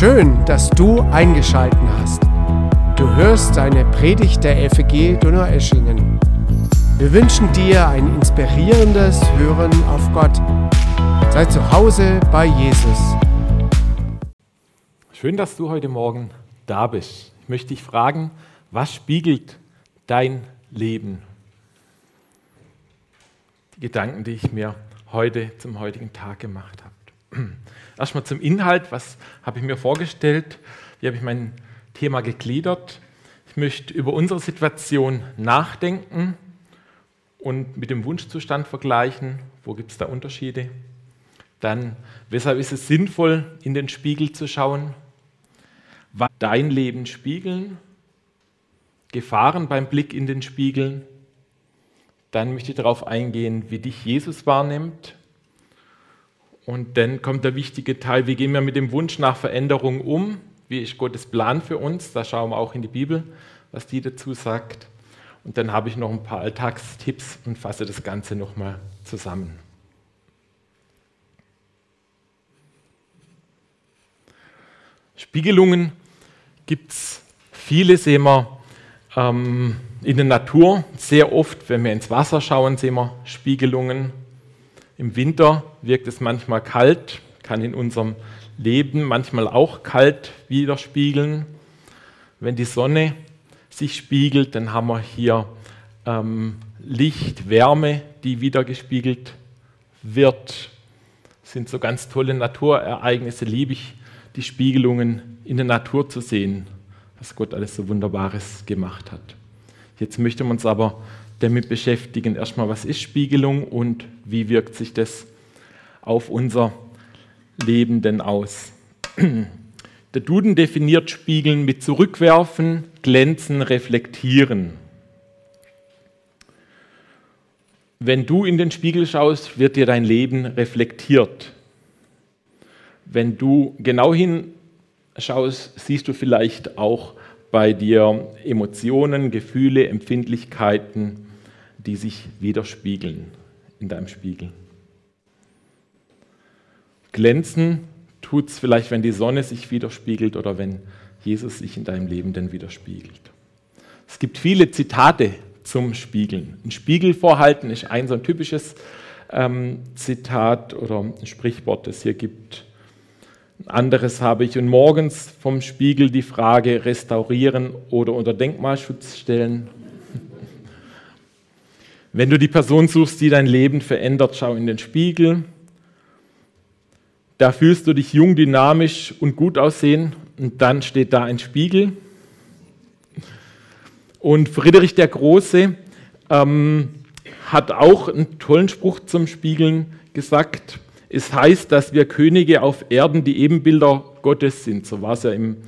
Schön, dass du eingeschalten hast. Du hörst eine Predigt der FEG Donaueschingen. Wir wünschen dir ein inspirierendes Hören auf Gott. Sei zu Hause bei Jesus. Schön, dass du heute Morgen da bist. Ich möchte dich fragen, was spiegelt dein Leben? Die Gedanken, die ich mir heute zum heutigen Tag gemacht habe. Erstmal zum Inhalt, was habe ich mir vorgestellt? Wie habe ich mein Thema gegliedert? Ich möchte über unsere Situation nachdenken und mit dem Wunschzustand vergleichen. Wo gibt es da Unterschiede? Dann, weshalb ist es sinnvoll, in den Spiegel zu schauen? Was dein Leben spiegeln? Gefahren beim Blick in den Spiegel? Dann möchte ich darauf eingehen, wie dich Jesus wahrnimmt. Und dann kommt der wichtige Teil, wie gehen wir mit dem Wunsch nach Veränderung um? Wie ist Gottes Plan für uns? Da schauen wir auch in die Bibel, was die dazu sagt. Und dann habe ich noch ein paar Alltagstipps und fasse das Ganze nochmal zusammen. Spiegelungen gibt es viele, sehen wir ähm, in der Natur. Sehr oft, wenn wir ins Wasser schauen, sehen wir Spiegelungen. Im Winter wirkt es manchmal kalt, kann in unserem Leben manchmal auch kalt widerspiegeln. Wenn die Sonne sich spiegelt, dann haben wir hier ähm, Licht, Wärme, die wiedergespiegelt wird. Das sind so ganz tolle Naturereignisse, liebe ich, die Spiegelungen in der Natur zu sehen, was Gott alles so Wunderbares gemacht hat. Jetzt möchten wir uns aber damit beschäftigen, erstmal, was ist Spiegelung und wie wirkt sich das auf unser Leben denn aus. Der Duden definiert Spiegeln mit Zurückwerfen, Glänzen, Reflektieren. Wenn du in den Spiegel schaust, wird dir dein Leben reflektiert. Wenn du genau hinschaust, siehst du vielleicht auch bei dir Emotionen, Gefühle, Empfindlichkeiten, die sich widerspiegeln in deinem Spiegel. Glänzen tut es vielleicht, wenn die Sonne sich widerspiegelt oder wenn Jesus sich in deinem Leben denn widerspiegelt. Es gibt viele Zitate zum Spiegeln. Ein Spiegel vorhalten ist ein so ein typisches ähm, Zitat oder ein Sprichwort, das hier gibt. Ein anderes habe ich. Und morgens vom Spiegel die Frage restaurieren oder unter Denkmalschutz stellen. Wenn du die Person suchst, die dein Leben verändert, schau in den Spiegel. Da fühlst du dich jung, dynamisch und gut aussehen und dann steht da ein Spiegel. Und Friedrich der Große ähm, hat auch einen tollen Spruch zum Spiegeln gesagt. Es heißt, dass wir Könige auf Erden die Ebenbilder Gottes sind. So war es ja im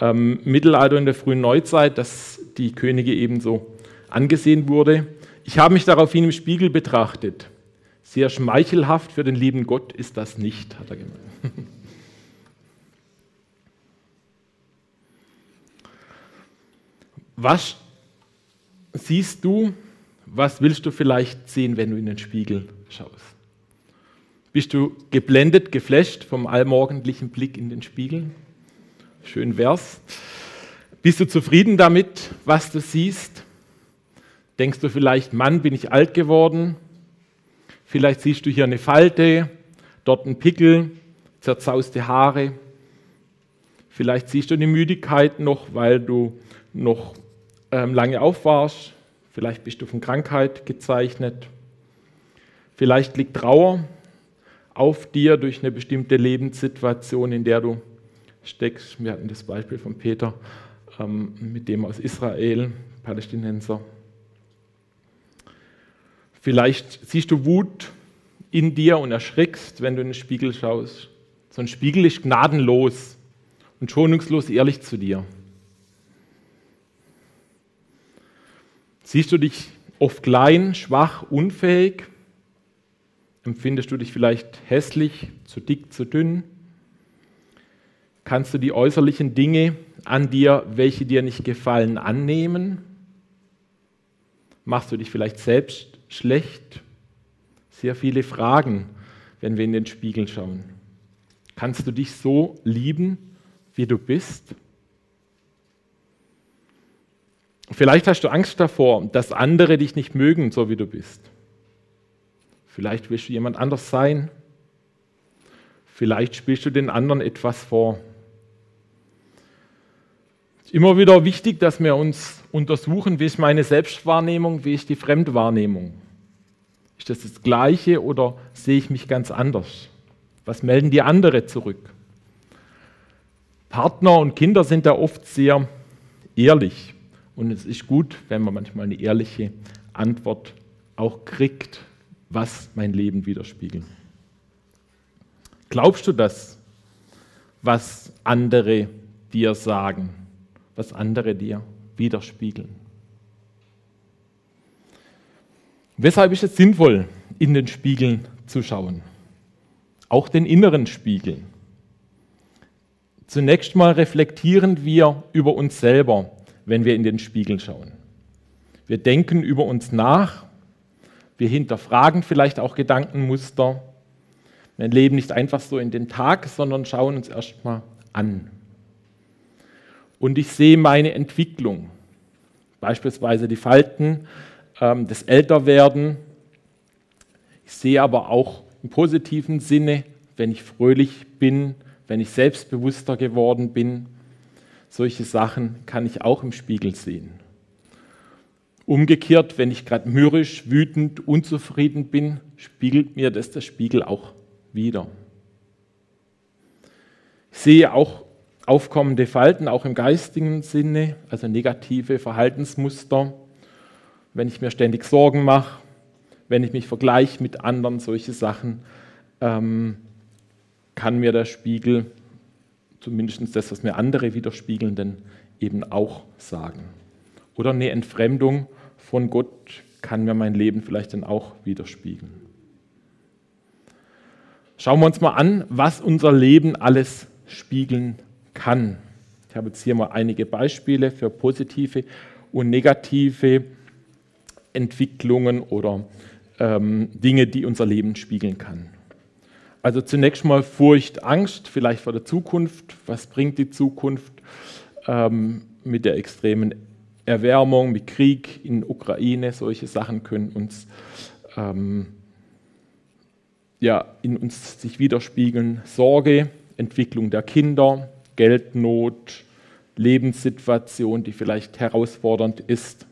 ähm, Mittelalter in der frühen Neuzeit, dass die Könige ebenso angesehen wurde. Ich habe mich daraufhin im Spiegel betrachtet. Sehr schmeichelhaft für den lieben Gott ist das nicht, hat er gemeint. Was siehst du, was willst du vielleicht sehen, wenn du in den Spiegel schaust? Bist du geblendet, geflasht vom allmorgendlichen Blick in den Spiegel? Schön wär's. Bist du zufrieden damit, was du siehst? Denkst du vielleicht, Mann, bin ich alt geworden? Vielleicht siehst du hier eine Falte, dort einen Pickel, zerzauste Haare. Vielleicht siehst du eine Müdigkeit noch, weil du noch ähm, lange aufwarst. Vielleicht bist du von Krankheit gezeichnet. Vielleicht liegt Trauer auf dir durch eine bestimmte Lebenssituation, in der du steckst. Wir hatten das Beispiel von Peter ähm, mit dem aus Israel, Palästinenser. Vielleicht siehst du Wut in dir und erschrickst, wenn du in den Spiegel schaust. So ein Spiegel ist gnadenlos und schonungslos ehrlich zu dir. Siehst du dich oft klein, schwach, unfähig? Empfindest du dich vielleicht hässlich, zu dick, zu dünn? Kannst du die äußerlichen Dinge an dir, welche dir nicht gefallen, annehmen? Machst du dich vielleicht selbst schlecht? Sehr viele Fragen, wenn wir in den Spiegel schauen. Kannst du dich so lieben, wie du bist? Vielleicht hast du Angst davor, dass andere dich nicht mögen, so wie du bist. Vielleicht willst du jemand anders sein. Vielleicht spielst du den anderen etwas vor. Es ist immer wieder wichtig, dass wir uns untersuchen, wie ist meine Selbstwahrnehmung, wie ist die Fremdwahrnehmung. Ist das das Gleiche oder sehe ich mich ganz anders? Was melden die anderen zurück? Partner und Kinder sind da oft sehr ehrlich. Und es ist gut, wenn man manchmal eine ehrliche Antwort auch kriegt, was mein Leben widerspiegelt. Glaubst du das, was andere dir sagen, was andere dir widerspiegeln? Weshalb ist es sinnvoll, in den Spiegeln zu schauen? Auch den inneren Spiegel. Zunächst mal reflektieren wir über uns selber, wenn wir in den Spiegel schauen. Wir denken über uns nach, wir hinterfragen vielleicht auch Gedankenmuster. Wir leben nicht einfach so in den Tag, sondern schauen uns erstmal an. Und ich sehe meine Entwicklung, beispielsweise die Falten ähm, des Älterwerden. Ich sehe aber auch im positiven Sinne, wenn ich fröhlich bin, wenn ich selbstbewusster geworden bin. Solche Sachen kann ich auch im Spiegel sehen. Umgekehrt, wenn ich gerade mürrisch, wütend, unzufrieden bin, spiegelt mir das der Spiegel auch wieder. Ich sehe auch aufkommende Falten, auch im geistigen Sinne, also negative Verhaltensmuster, wenn ich mir ständig Sorgen mache, wenn ich mich vergleiche mit anderen, solche Sachen, ähm, kann mir der Spiegel, zumindest das, was mir andere widerspiegeln, denn eben auch sagen. Oder eine Entfremdung von Gott kann mir mein Leben vielleicht dann auch widerspiegeln. Schauen wir uns mal an, was unser Leben alles spiegeln kann. Ich habe jetzt hier mal einige Beispiele für positive und negative Entwicklungen oder ähm, Dinge, die unser Leben spiegeln kann. Also zunächst mal Furcht, Angst, vielleicht vor der Zukunft. Was bringt die Zukunft ähm, mit der extremen Erwärmung, mit Krieg in Ukraine? Solche Sachen können uns ähm, ja, in uns sich widerspiegeln. Sorge, Entwicklung der Kinder, Geldnot, Lebenssituation, die vielleicht herausfordernd ist.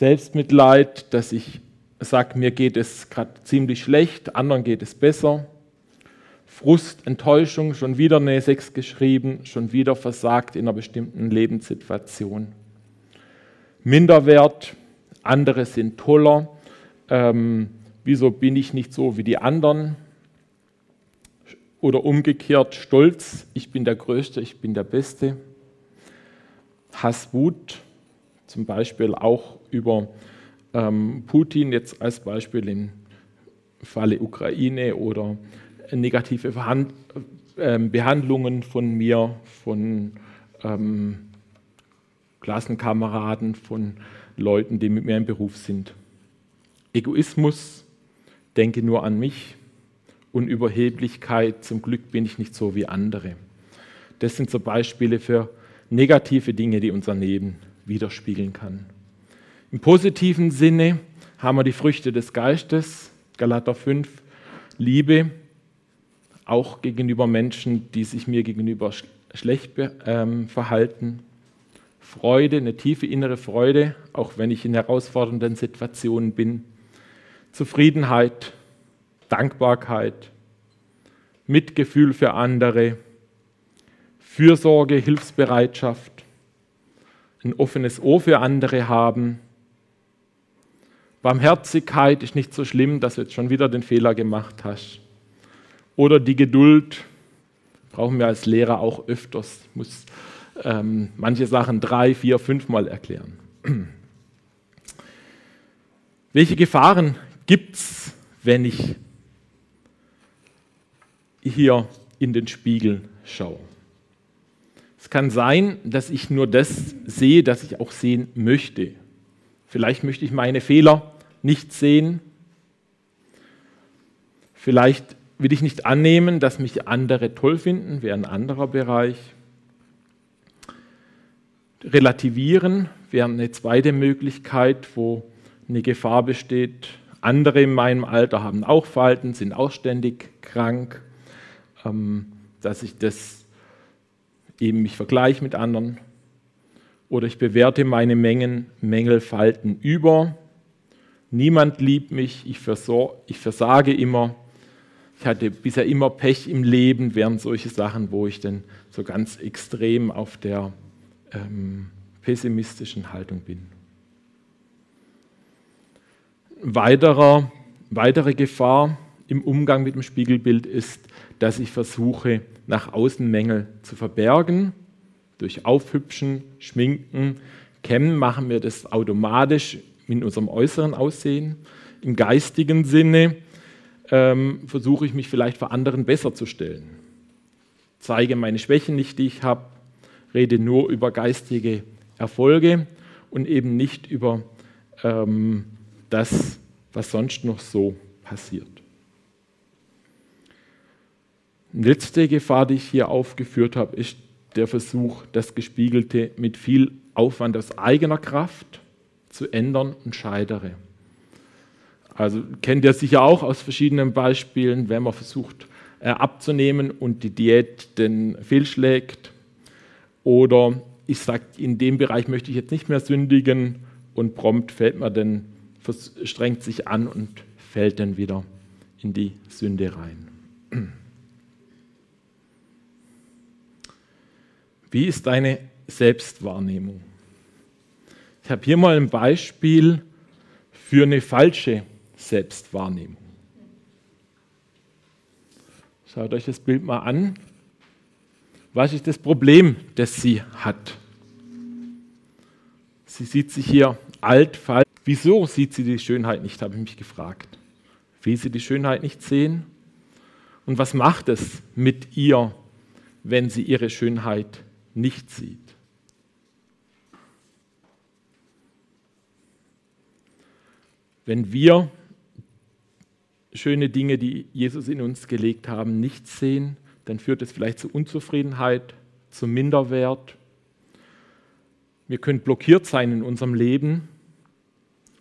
Selbstmitleid, dass ich sagt, mir geht es gerade ziemlich schlecht, anderen geht es besser. Frust, Enttäuschung, schon wieder eine 6 geschrieben, schon wieder versagt in einer bestimmten Lebenssituation. Minderwert, andere sind toller. Ähm, wieso bin ich nicht so wie die anderen? Oder umgekehrt Stolz, ich bin der Größte, ich bin der Beste. Hass, Wut, zum Beispiel auch über ähm, Putin jetzt als Beispiel im Falle Ukraine oder negative Verhand ähm, Behandlungen von mir, von ähm, Klassenkameraden, von Leuten, die mit mir im Beruf sind. Egoismus, denke nur an mich und Überheblichkeit, zum Glück bin ich nicht so wie andere. Das sind so Beispiele für negative Dinge, die unser Leben widerspiegeln kann. Im positiven Sinne haben wir die Früchte des Geistes, Galater 5, Liebe, auch gegenüber Menschen, die sich mir gegenüber schlecht ähm, verhalten. Freude, eine tiefe innere Freude, auch wenn ich in herausfordernden Situationen bin. Zufriedenheit, Dankbarkeit, Mitgefühl für andere, Fürsorge, Hilfsbereitschaft, ein offenes Ohr für andere haben, Barmherzigkeit ist nicht so schlimm, dass du jetzt schon wieder den Fehler gemacht hast. Oder die Geduld brauchen wir als Lehrer auch öfters. Muss ähm, manche Sachen drei, vier, fünfmal erklären. Welche Gefahren gibt es, wenn ich hier in den Spiegel schaue? Kann sein, dass ich nur das sehe, das ich auch sehen möchte. Vielleicht möchte ich meine Fehler nicht sehen. Vielleicht will ich nicht annehmen, dass mich andere toll finden, wäre ein anderer Bereich. Relativieren wäre eine zweite Möglichkeit, wo eine Gefahr besteht. Andere in meinem Alter haben auch Falten, sind auch ständig krank, ähm, dass ich das eben mich vergleiche mit anderen. Oder ich bewerte meine Mengen, Mängel, Falten über. Niemand liebt mich, ich, ich versage immer. Ich hatte bisher immer Pech im Leben, wären solche Sachen, wo ich dann so ganz extrem auf der ähm, pessimistischen Haltung bin. Weiterer, weitere Gefahr im Umgang mit dem Spiegelbild ist, dass ich versuche, nach außen Mängel zu verbergen. Durch Aufhübschen, Schminken, Kämmen machen wir das automatisch in unserem äußeren Aussehen. Im geistigen Sinne ähm, versuche ich mich vielleicht vor anderen besser zu stellen. Zeige meine Schwächen nicht, die ich habe, rede nur über geistige Erfolge und eben nicht über ähm, das, was sonst noch so passiert. Letzte Gefahr, die ich hier aufgeführt habe, ist der Versuch, das Gespiegelte mit viel Aufwand aus eigener Kraft zu ändern und scheidere. Also kennt ihr sicher auch aus verschiedenen Beispielen, wenn man versucht äh, abzunehmen und die Diät den fehlschlägt. Oder ich sage, in dem Bereich möchte ich jetzt nicht mehr sündigen und prompt fällt man dann, strengt sich an und fällt dann wieder in die Sünde rein. Wie ist deine Selbstwahrnehmung? Ich habe hier mal ein Beispiel für eine falsche Selbstwahrnehmung. Schaut euch das Bild mal an. Was ist das Problem, das sie hat? Sie sieht sich hier alt, falsch. Wieso sieht sie die Schönheit nicht, habe ich mich gefragt. Will sie die Schönheit nicht sehen? Und was macht es mit ihr, wenn sie ihre Schönheit nicht sieht? Wenn wir schöne Dinge, die Jesus in uns gelegt haben, nicht sehen, dann führt es vielleicht zu Unzufriedenheit, zu Minderwert. Wir können blockiert sein in unserem Leben.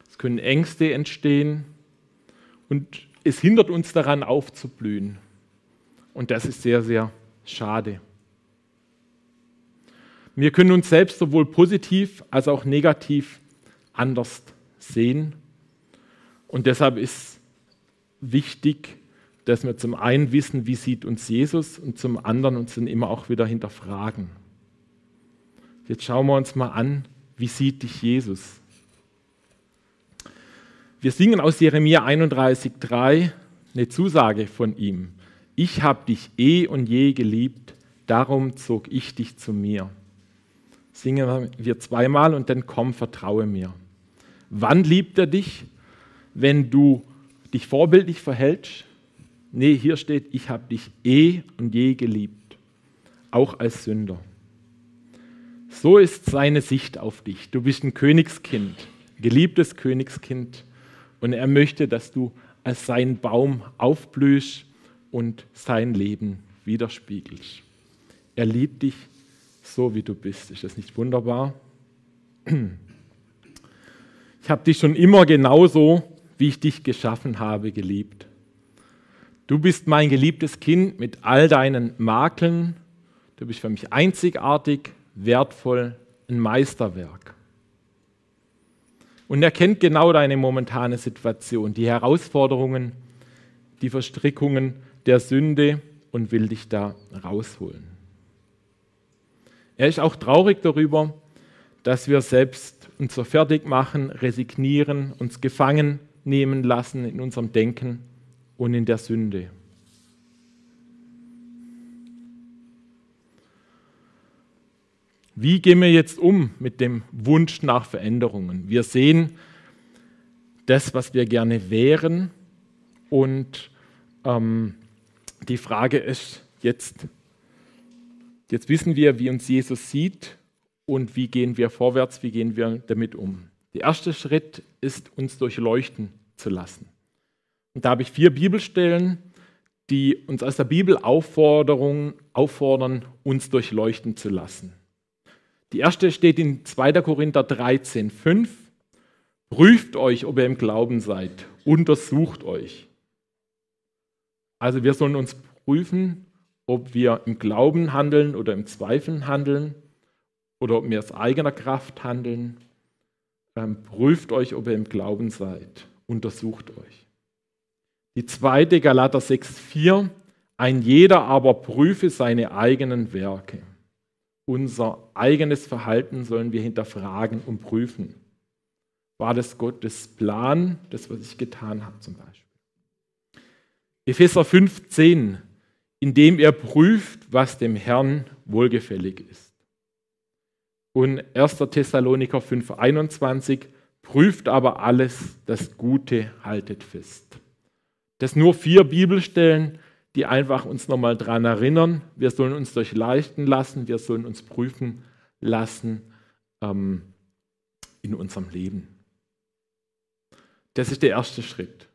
Es können Ängste entstehen und es hindert uns daran aufzublühen. Und das ist sehr, sehr schade. Wir können uns selbst sowohl positiv als auch negativ anders sehen und deshalb ist wichtig, dass wir zum einen wissen, wie sieht uns Jesus und zum anderen uns dann immer auch wieder hinterfragen. Jetzt schauen wir uns mal an, wie sieht dich Jesus? Wir singen aus Jeremia 31,3 eine Zusage von ihm. Ich habe dich eh und je geliebt, darum zog ich dich zu mir. Singen wir zweimal und dann komm, vertraue mir. Wann liebt er dich? wenn du dich vorbildlich verhältst. Nee, hier steht, ich habe dich eh und je geliebt, auch als Sünder. So ist seine Sicht auf dich. Du bist ein Königskind, geliebtes Königskind. Und er möchte, dass du als sein Baum aufblühst und sein Leben widerspiegelst. Er liebt dich so, wie du bist. Ist das nicht wunderbar? Ich habe dich schon immer genauso wie ich dich geschaffen habe, geliebt. Du bist mein geliebtes Kind mit all deinen Makeln. Du bist für mich einzigartig, wertvoll, ein Meisterwerk. Und er kennt genau deine momentane Situation, die Herausforderungen, die Verstrickungen der Sünde und will dich da rausholen. Er ist auch traurig darüber, dass wir selbst uns so fertig machen, resignieren, uns gefangen nehmen lassen in unserem Denken und in der Sünde. Wie gehen wir jetzt um mit dem Wunsch nach Veränderungen? Wir sehen das, was wir gerne wären und ähm, die Frage ist jetzt, jetzt wissen wir, wie uns Jesus sieht und wie gehen wir vorwärts, wie gehen wir damit um. Der erste Schritt ist, uns durchleuchten zu lassen. Und da habe ich vier Bibelstellen, die uns aus der Bibel auffordern, uns durchleuchten zu lassen. Die erste steht in 2. Korinther 13, 5. Prüft euch, ob ihr im Glauben seid. Untersucht euch. Also wir sollen uns prüfen, ob wir im Glauben handeln oder im Zweifeln handeln oder ob wir aus eigener Kraft handeln. Ähm, prüft euch, ob ihr im Glauben seid. Untersucht euch. Die zweite, Galater 6,4. Ein jeder aber prüfe seine eigenen Werke. Unser eigenes Verhalten sollen wir hinterfragen und prüfen. War das Gottes Plan, das, was ich getan habe zum Beispiel? Epheser 5,10. Indem ihr prüft, was dem Herrn wohlgefällig ist. Und 1. Thessaloniker 5,21. Prüft aber alles, das Gute haltet fest. Das nur vier Bibelstellen, die einfach uns nochmal daran erinnern, wir sollen uns durchleuchten lassen, wir sollen uns prüfen lassen ähm, in unserem Leben. Das ist der erste Schritt.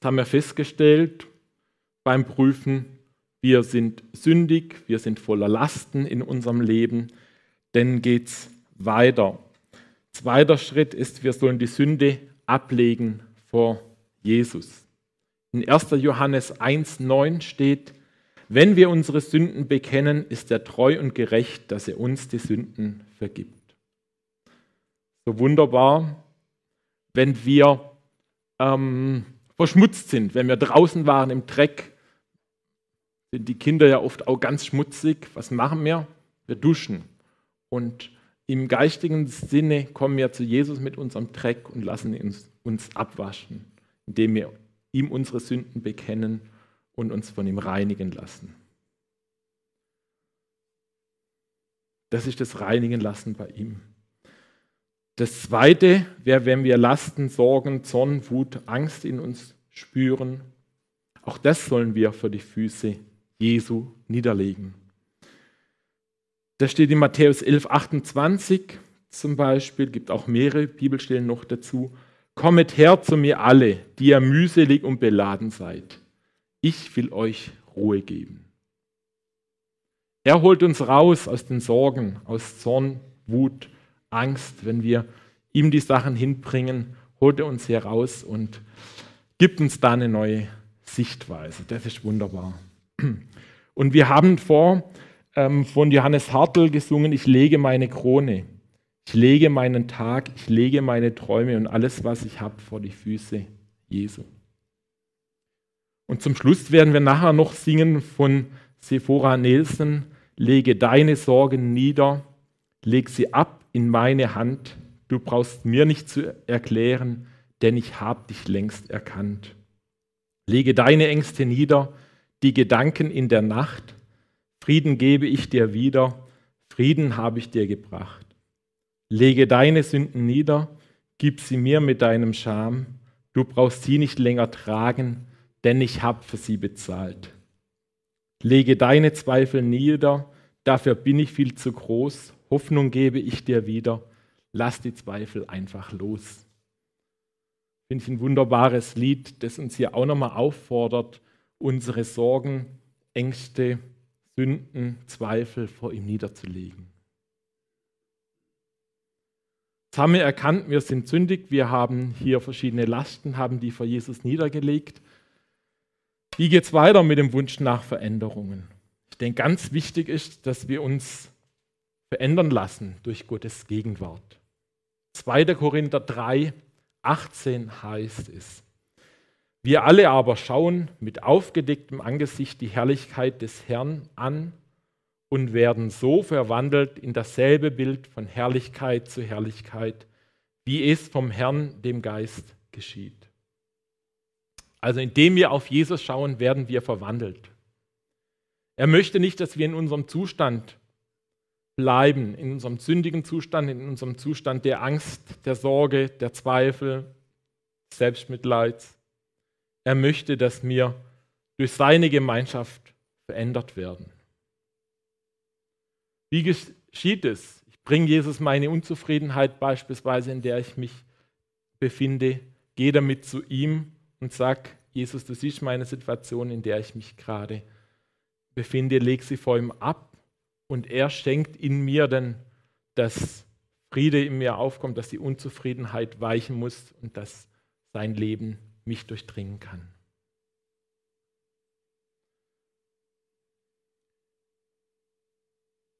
Das haben wir festgestellt beim Prüfen, wir sind sündig, wir sind voller Lasten in unserem Leben, dann geht es weiter. Zweiter Schritt ist, wir sollen die Sünde ablegen vor Jesus. In 1. Johannes 1.9 steht, wenn wir unsere Sünden bekennen, ist er treu und gerecht, dass er uns die Sünden vergibt. So wunderbar, wenn wir ähm, verschmutzt sind, wenn wir draußen waren im Dreck, sind die Kinder ja oft auch ganz schmutzig. Was machen wir? Wir duschen. Und im geistigen Sinne kommen wir zu Jesus mit unserem Dreck und lassen uns, uns abwaschen, indem wir ihm unsere Sünden bekennen und uns von ihm reinigen lassen. Das ist das Reinigen lassen bei ihm. Das zweite wäre, wenn wir Lasten, Sorgen, Zorn, Wut, Angst in uns spüren. Auch das sollen wir vor die Füße Jesu niederlegen. Das steht in Matthäus 11, 28 zum Beispiel, gibt auch mehrere Bibelstellen noch dazu. Kommet her zu mir alle, die ihr mühselig und beladen seid. Ich will euch Ruhe geben. Er holt uns raus aus den Sorgen, aus Zorn, Wut, Angst. Wenn wir ihm die Sachen hinbringen, holt er uns heraus und gibt uns da eine neue Sichtweise. Das ist wunderbar. Und wir haben vor ähm, von Johannes Hartl gesungen, ich lege meine Krone. Ich lege meinen Tag, ich lege meine Träume und alles, was ich habe, vor die Füße Jesu. Und zum Schluss werden wir nachher noch singen von Sephora Nelson, lege deine Sorgen nieder, leg sie ab in meine Hand, du brauchst mir nicht zu erklären, denn ich habe dich längst erkannt. Lege deine Ängste nieder, die Gedanken in der Nacht, Frieden gebe ich dir wieder, Frieden habe ich dir gebracht. Lege deine Sünden nieder, gib sie mir mit deinem Scham. Du brauchst sie nicht länger tragen, denn ich habe für sie bezahlt. Lege deine Zweifel nieder, dafür bin ich viel zu groß. Hoffnung gebe ich dir wieder. Lass die Zweifel einfach los. Finde ich ein wunderbares Lied, das uns hier auch nochmal auffordert, unsere Sorgen, Ängste, Sünden, Zweifel vor ihm niederzulegen. Jetzt haben wir erkannt, wir sind sündig, wir haben hier verschiedene Lasten, haben die vor Jesus niedergelegt. Wie geht es weiter mit dem Wunsch nach Veränderungen? Ich denke, ganz wichtig ist, dass wir uns verändern lassen durch Gottes Gegenwart. 2. Korinther 3, 18 heißt es. Wir alle aber schauen mit aufgedecktem Angesicht die Herrlichkeit des Herrn an und werden so verwandelt in dasselbe Bild von Herrlichkeit zu Herrlichkeit, wie es vom Herrn, dem Geist, geschieht. Also indem wir auf Jesus schauen, werden wir verwandelt. Er möchte nicht, dass wir in unserem Zustand bleiben, in unserem sündigen Zustand, in unserem Zustand der Angst, der Sorge, der Zweifel, Selbstmitleids. Er möchte, dass wir durch seine Gemeinschaft verändert werden. Wie geschieht es? Ich bringe Jesus meine Unzufriedenheit beispielsweise, in der ich mich befinde, gehe damit zu ihm und sage, Jesus, du siehst meine Situation, in der ich mich gerade befinde, leg sie vor ihm ab und er schenkt in mir dann, dass Friede in mir aufkommt, dass die Unzufriedenheit weichen muss und dass sein Leben mich durchdringen kann.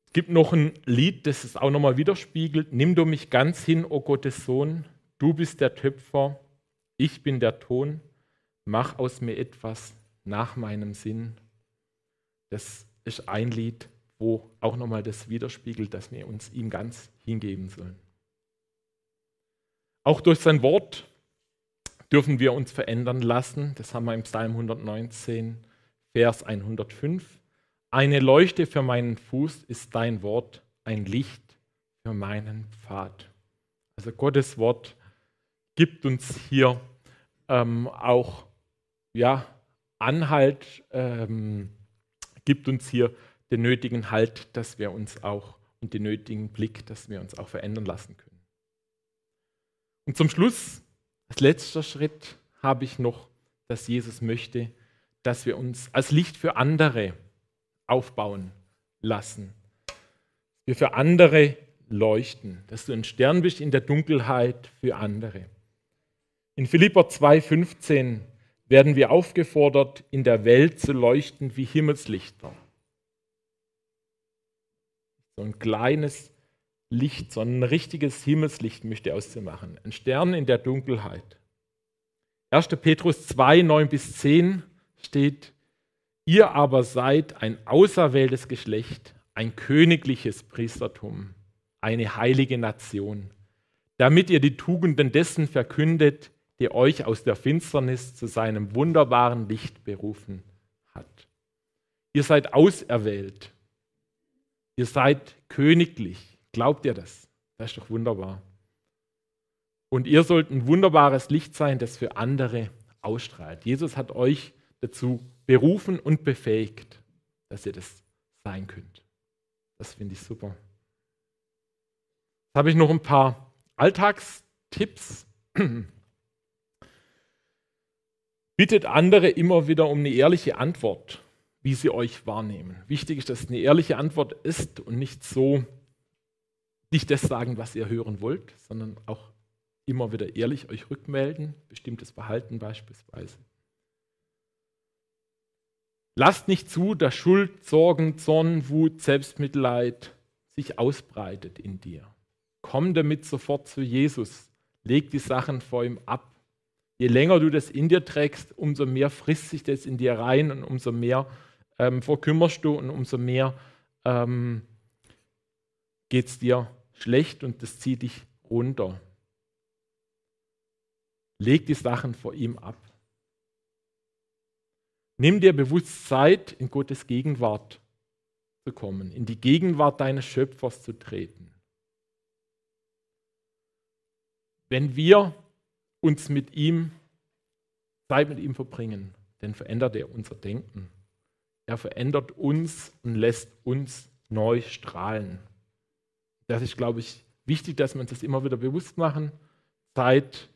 Es gibt noch ein Lied, das es auch nochmal widerspiegelt. Nimm du mich ganz hin, o oh Gottes Sohn, du bist der Töpfer, ich bin der Ton, mach aus mir etwas nach meinem Sinn. Das ist ein Lied, wo auch nochmal das widerspiegelt, dass wir uns ihm ganz hingeben sollen. Auch durch sein Wort dürfen wir uns verändern lassen. Das haben wir im Psalm 119, Vers 105. Eine Leuchte für meinen Fuß ist dein Wort, ein Licht für meinen Pfad. Also Gottes Wort gibt uns hier ähm, auch ja, Anhalt, ähm, gibt uns hier den nötigen Halt, dass wir uns auch und den nötigen Blick, dass wir uns auch verändern lassen können. Und zum Schluss, als letzter Schritt, habe ich noch, dass Jesus möchte, dass wir uns als Licht für andere aufbauen lassen. Wir für andere leuchten, dass du ein Stern bist in der Dunkelheit für andere. In Philipper 2,15 werden wir aufgefordert, in der Welt zu leuchten wie Himmelslichter. So ein kleines Licht, sondern ein richtiges Himmelslicht möchte aus dir machen. Ein Stern in der Dunkelheit. 1. Petrus 2, 9 bis 10 steht, ihr aber seid ein auserwähltes Geschlecht, ein königliches Priestertum, eine heilige Nation, damit ihr die Tugenden dessen verkündet, der euch aus der Finsternis zu seinem wunderbaren Licht berufen hat. Ihr seid auserwählt, ihr seid königlich, Glaubt ihr das? Das ist doch wunderbar. Und ihr sollt ein wunderbares Licht sein, das für andere ausstrahlt. Jesus hat euch dazu berufen und befähigt, dass ihr das sein könnt. Das finde ich super. Jetzt habe ich noch ein paar Alltagstipps. Bittet andere immer wieder um eine ehrliche Antwort, wie sie euch wahrnehmen. Wichtig ist, dass es eine ehrliche Antwort ist und nicht so, nicht das sagen, was ihr hören wollt, sondern auch immer wieder ehrlich euch rückmelden, bestimmtes Verhalten beispielsweise. Lasst nicht zu, dass Schuld, Sorgen, Zorn, Wut, Selbstmitleid sich ausbreitet in dir. Komm damit sofort zu Jesus. Leg die Sachen vor ihm ab. Je länger du das in dir trägst, umso mehr frisst sich das in dir rein und umso mehr ähm, verkümmerst du und umso mehr ähm, geht es dir schlecht und das zieht dich runter. Leg die Sachen vor ihm ab. Nimm dir bewusst Zeit, in Gottes Gegenwart zu kommen, in die Gegenwart deines Schöpfers zu treten. Wenn wir uns mit ihm, Zeit mit ihm verbringen, dann verändert er unser Denken. Er verändert uns und lässt uns neu strahlen. Das ist, glaube ich, wichtig, dass wir uns das immer wieder bewusst machen. Zeit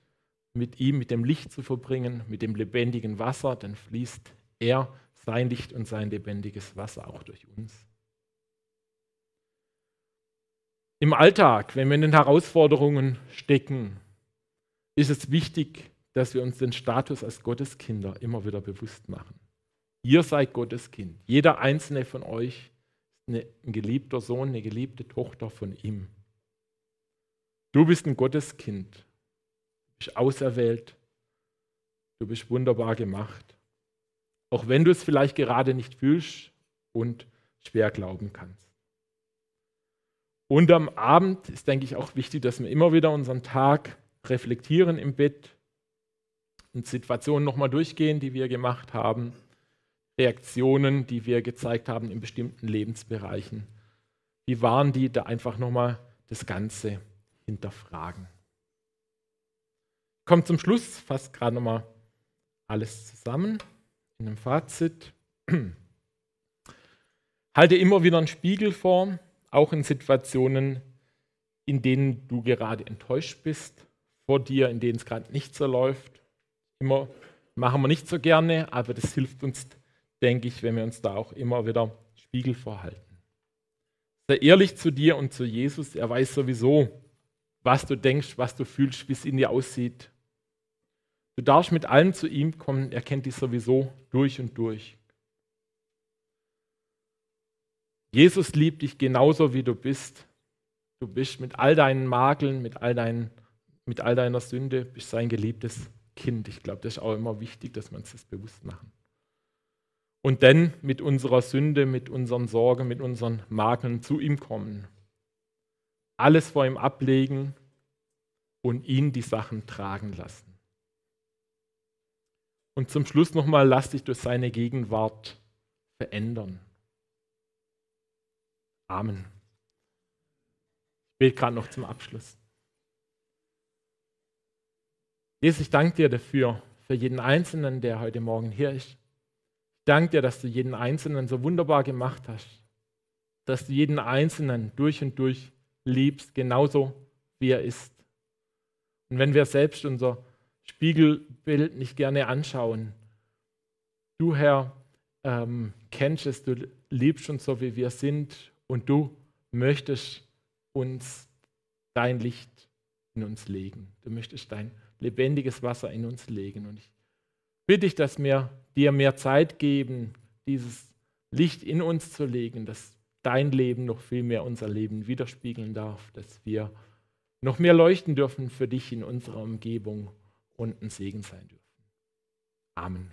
mit ihm, mit dem Licht zu verbringen, mit dem lebendigen Wasser, dann fließt er, sein Licht und sein lebendiges Wasser auch durch uns. Im Alltag, wenn wir in den Herausforderungen stecken, ist es wichtig, dass wir uns den Status als Gotteskinder immer wieder bewusst machen. Ihr seid Gottes Kind. Jeder einzelne von euch ein geliebter Sohn, eine geliebte Tochter von ihm. Du bist ein Gotteskind. Du bist auserwählt. Du bist wunderbar gemacht. Auch wenn du es vielleicht gerade nicht fühlst und schwer glauben kannst. Und am Abend ist, denke ich, auch wichtig, dass wir immer wieder unseren Tag reflektieren im Bett und Situationen nochmal durchgehen, die wir gemacht haben Reaktionen, die wir gezeigt haben in bestimmten Lebensbereichen. Wie waren die da einfach nochmal das Ganze hinterfragen? Kommt zum Schluss, fast gerade nochmal alles zusammen in einem Fazit. Halte immer wieder einen Spiegel vor, auch in Situationen, in denen du gerade enttäuscht bist, vor dir, in denen es gerade nicht so läuft. Immer machen wir nicht so gerne, aber das hilft uns, denke ich, wenn wir uns da auch immer wieder Spiegel vorhalten. Sei ehrlich zu dir und zu Jesus. Er weiß sowieso, was du denkst, was du fühlst, wie es in dir aussieht. Du darfst mit allem zu ihm kommen. Er kennt dich sowieso durch und durch. Jesus liebt dich genauso, wie du bist. Du bist mit all deinen Makeln, mit all, deinen, mit all deiner Sünde, bist sein geliebtes Kind. Ich glaube, das ist auch immer wichtig, dass wir uns das bewusst machen. Und dann mit unserer Sünde, mit unseren Sorgen, mit unseren Makeln zu ihm kommen. Alles vor ihm ablegen und ihn die Sachen tragen lassen. Und zum Schluss nochmal, lass dich durch seine Gegenwart verändern. Amen. Ich bete gerade noch zum Abschluss. Jesus, ich danke dir dafür, für jeden Einzelnen, der heute Morgen hier ist. Danke dir, dass du jeden Einzelnen so wunderbar gemacht hast, dass du jeden Einzelnen durch und durch liebst, genauso wie er ist. Und wenn wir selbst unser Spiegelbild nicht gerne anschauen, du Herr ähm, kennst es, du liebst uns so, wie wir sind und du möchtest uns dein Licht in uns legen. Du möchtest dein lebendiges Wasser in uns legen. Und ich bitte dich, dass wir dir mehr Zeit geben, dieses Licht in uns zu legen, dass dein Leben noch viel mehr unser Leben widerspiegeln darf, dass wir noch mehr leuchten dürfen für dich in unserer Umgebung und ein Segen sein dürfen. Amen.